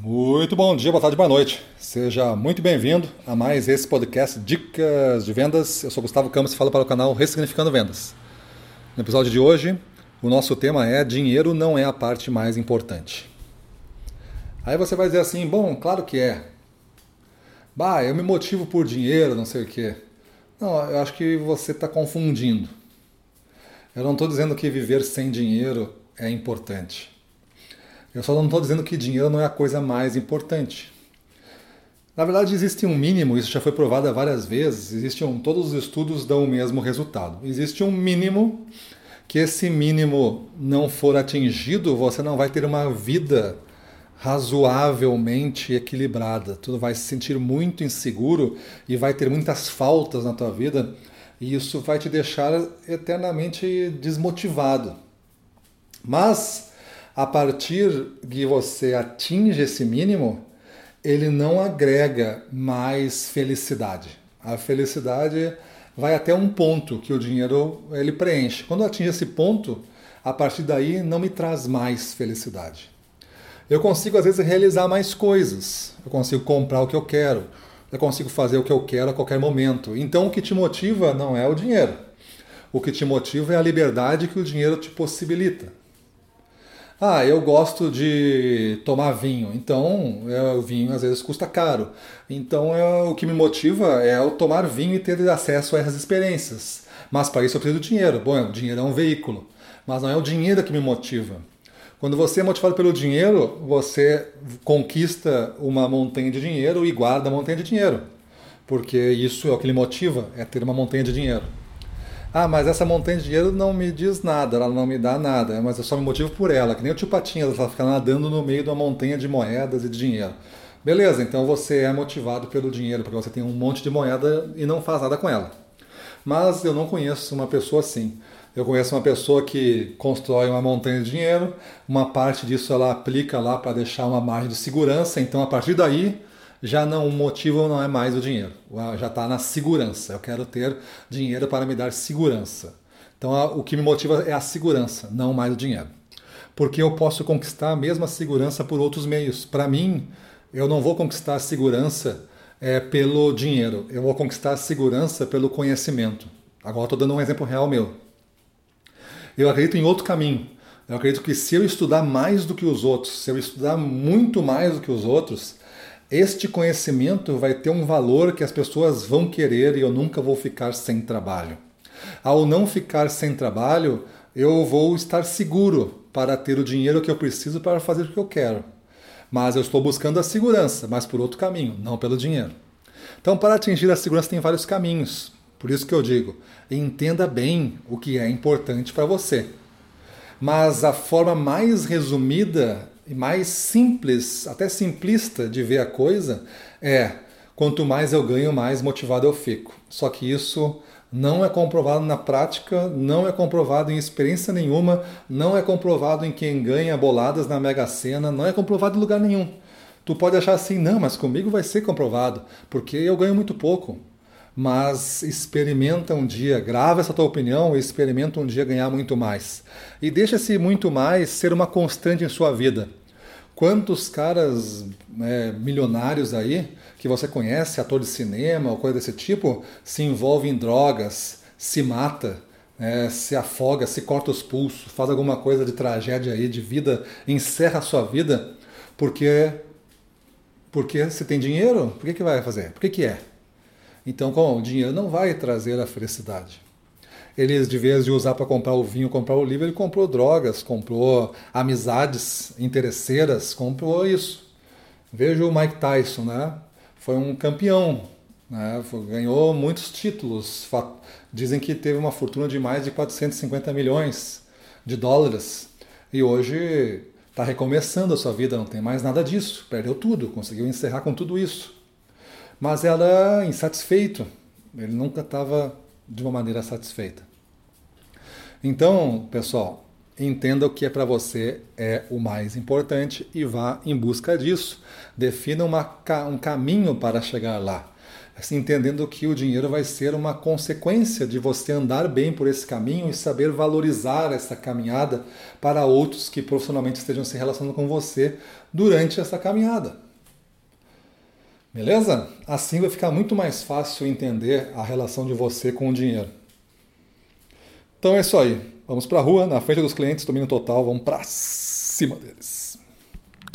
Muito bom dia, boa tarde, boa noite. Seja muito bem-vindo a mais esse podcast Dicas de Vendas. Eu sou Gustavo Campos e falo para o canal Ressignificando Vendas. No episódio de hoje, o nosso tema é Dinheiro não é a parte mais importante. Aí você vai dizer assim: bom, claro que é. Bah, eu me motivo por dinheiro, não sei o quê. Não, eu acho que você está confundindo. Eu não estou dizendo que viver sem dinheiro é importante. Eu só não estou dizendo que dinheiro não é a coisa mais importante. Na verdade, existe um mínimo, isso já foi provado várias vezes, existe um, todos os estudos dão o mesmo resultado. Existe um mínimo que esse mínimo não for atingido, você não vai ter uma vida razoavelmente equilibrada. Tu vai se sentir muito inseguro e vai ter muitas faltas na tua vida, e isso vai te deixar eternamente desmotivado. Mas a partir que você atinge esse mínimo, ele não agrega mais felicidade. A felicidade vai até um ponto que o dinheiro ele preenche. Quando atinge esse ponto, a partir daí não me traz mais felicidade. Eu consigo às vezes realizar mais coisas. Eu consigo comprar o que eu quero. Eu consigo fazer o que eu quero a qualquer momento. Então o que te motiva não é o dinheiro. O que te motiva é a liberdade que o dinheiro te possibilita. Ah, eu gosto de tomar vinho, então é, o vinho às vezes custa caro. Então é, o que me motiva é o tomar vinho e ter acesso a essas experiências. Mas para isso eu preciso de dinheiro. Bom, o dinheiro é um veículo, mas não é o dinheiro que me motiva. Quando você é motivado pelo dinheiro, você conquista uma montanha de dinheiro e guarda a montanha de dinheiro. Porque isso é o que lhe motiva, é ter uma montanha de dinheiro. Ah, mas essa montanha de dinheiro não me diz nada, ela não me dá nada, mas eu só me motivo por ela, que nem o tio Patinhas, ela fica nadando no meio de uma montanha de moedas e de dinheiro. Beleza, então você é motivado pelo dinheiro, porque você tem um monte de moeda e não faz nada com ela. Mas eu não conheço uma pessoa assim. Eu conheço uma pessoa que constrói uma montanha de dinheiro, uma parte disso ela aplica lá para deixar uma margem de segurança, então a partir daí já não o motivo não é mais o dinheiro, já está na segurança. Eu quero ter dinheiro para me dar segurança. Então o que me motiva é a segurança, não mais o dinheiro. Porque eu posso conquistar a mesma segurança por outros meios. Para mim, eu não vou conquistar a segurança é, pelo dinheiro, eu vou conquistar a segurança pelo conhecimento. Agora estou dando um exemplo real meu. Eu acredito em outro caminho. Eu acredito que se eu estudar mais do que os outros, se eu estudar muito mais do que os outros, este conhecimento vai ter um valor que as pessoas vão querer e eu nunca vou ficar sem trabalho. Ao não ficar sem trabalho, eu vou estar seguro para ter o dinheiro que eu preciso para fazer o que eu quero. Mas eu estou buscando a segurança, mas por outro caminho, não pelo dinheiro. Então, para atingir a segurança, tem vários caminhos. Por isso que eu digo, entenda bem o que é importante para você. Mas a forma mais resumida e mais simples, até simplista de ver a coisa é quanto mais eu ganho, mais motivado eu fico. Só que isso não é comprovado na prática, não é comprovado em experiência nenhuma, não é comprovado em quem ganha boladas na Mega Sena, não é comprovado em lugar nenhum. Tu pode achar assim, não, mas comigo vai ser comprovado, porque eu ganho muito pouco. Mas experimenta um dia, grava essa tua opinião e experimenta um dia ganhar muito mais. E deixa esse muito mais ser uma constante em sua vida. Quantos caras é, milionários aí que você conhece, ator de cinema ou coisa desse tipo, se envolve em drogas, se mata, é, se afoga, se corta os pulsos, faz alguma coisa de tragédia aí, de vida, encerra a sua vida, porque porque se tem dinheiro, por que, que vai fazer? Por que, que é? Então, o dinheiro não vai trazer a felicidade. Ele, de vez de usar para comprar o vinho, comprar o livro, ele comprou drogas, comprou amizades interesseiras, comprou isso. Veja o Mike Tyson, né? Foi um campeão, né? ganhou muitos títulos. Dizem que teve uma fortuna de mais de 450 milhões de dólares. E hoje está recomeçando a sua vida, não tem mais nada disso. Perdeu tudo, conseguiu encerrar com tudo isso. Mas era insatisfeito. Ele nunca estava de uma maneira satisfeita. Então, pessoal, entenda o que é para você é o mais importante e vá em busca disso. Defina uma, um caminho para chegar lá. assim, entendendo que o dinheiro vai ser uma consequência de você andar bem por esse caminho e saber valorizar essa caminhada para outros que profissionalmente estejam se relacionando com você durante essa caminhada. Beleza? Assim vai ficar muito mais fácil entender a relação de você com o dinheiro. Então é isso aí. Vamos para a rua, na frente dos clientes, domínio total, vamos para cima deles.